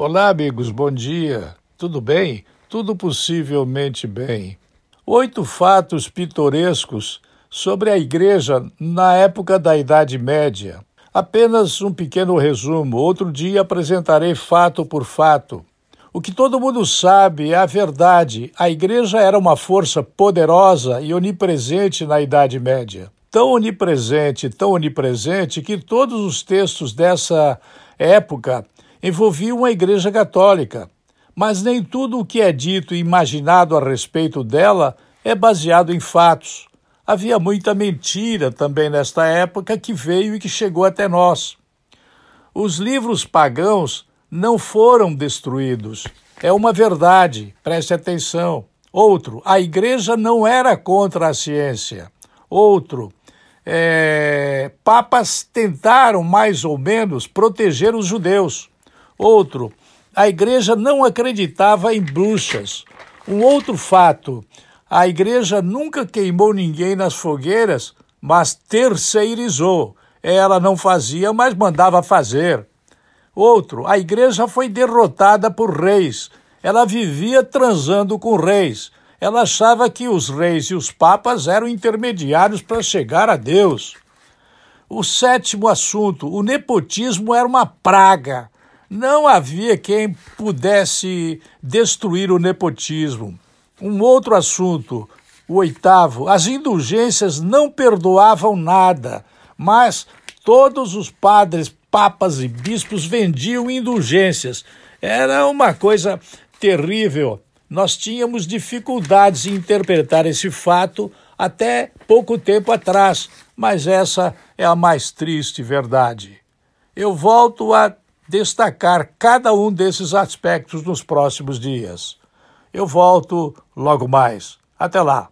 Olá, amigos, bom dia. Tudo bem? Tudo possivelmente bem. Oito fatos pitorescos sobre a igreja na época da Idade Média. Apenas um pequeno resumo. Outro dia apresentarei fato por fato. O que todo mundo sabe é a verdade. A igreja era uma força poderosa e onipresente na Idade Média. Tão onipresente, tão onipresente, que todos os textos dessa época envolviam a Igreja Católica. Mas nem tudo o que é dito e imaginado a respeito dela é baseado em fatos. Havia muita mentira também nesta época que veio e que chegou até nós. Os livros pagãos não foram destruídos. É uma verdade, preste atenção. Outro, a igreja não era contra a ciência. Outro, é, papas tentaram mais ou menos proteger os judeus. Outro, a igreja não acreditava em bruxas. Um outro fato, a igreja nunca queimou ninguém nas fogueiras, mas terceirizou. Ela não fazia, mas mandava fazer. Outro, a igreja foi derrotada por reis. Ela vivia transando com reis. Ela achava que os reis e os papas eram intermediários para chegar a Deus. O sétimo assunto, o nepotismo era uma praga. Não havia quem pudesse destruir o nepotismo. Um outro assunto, o oitavo, as indulgências não perdoavam nada, mas todos os padres papas e bispos vendiam indulgências. Era uma coisa terrível. Nós tínhamos dificuldades em interpretar esse fato até pouco tempo atrás, mas essa é a mais triste verdade. Eu volto a destacar cada um desses aspectos nos próximos dias. Eu volto logo mais. Até lá.